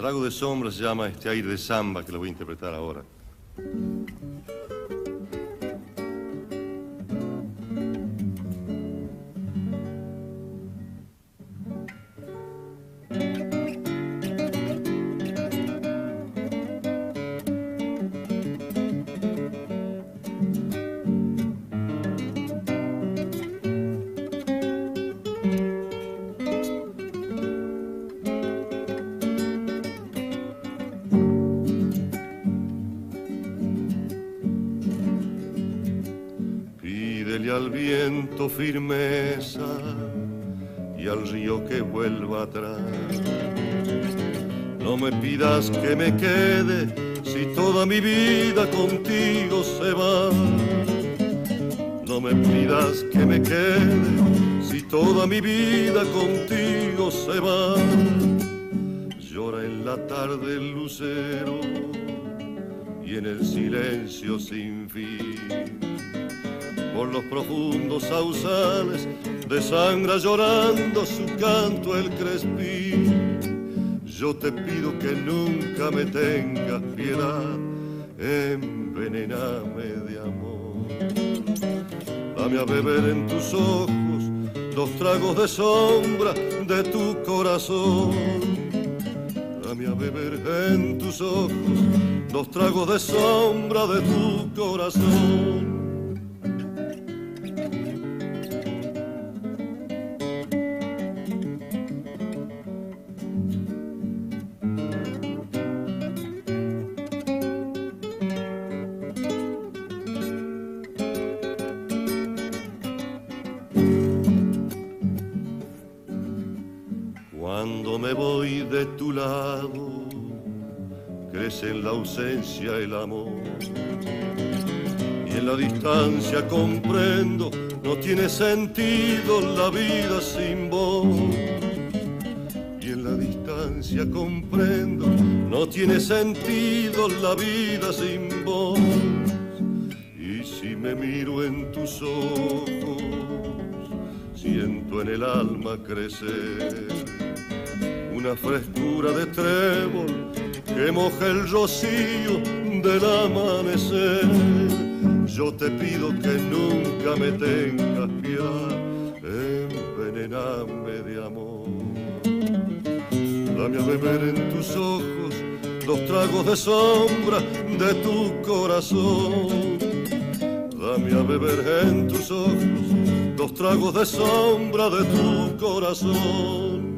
Trago de sombra se llama este aire de samba que lo voy a interpretar ahora. Firmeza y al río que vuelva atrás. No me pidas que me quede si toda mi vida contigo se va. No me pidas que me quede si toda mi vida contigo se va. Llora en la tarde el lucero y en el silencio sin fin por los profundos sausales, desangra llorando su canto el crespín. Yo te pido que nunca me tengas piedad, envenename de amor. Dame a beber en tus ojos los tragos de sombra de tu corazón. Dame a beber en tus ojos los tragos de sombra de tu corazón. En la ausencia el amor. Y en la distancia comprendo, no tiene sentido la vida sin vos. Y en la distancia comprendo, no tiene sentido la vida sin vos. Y si me miro en tus ojos, siento en el alma crecer una frescura de trébol que moja el rocío del amanecer. Yo te pido que nunca me tengas piedad, envenename de amor. Dame a beber en tus ojos los tragos de sombra de tu corazón. Dame a beber en tus ojos los tragos de sombra de tu corazón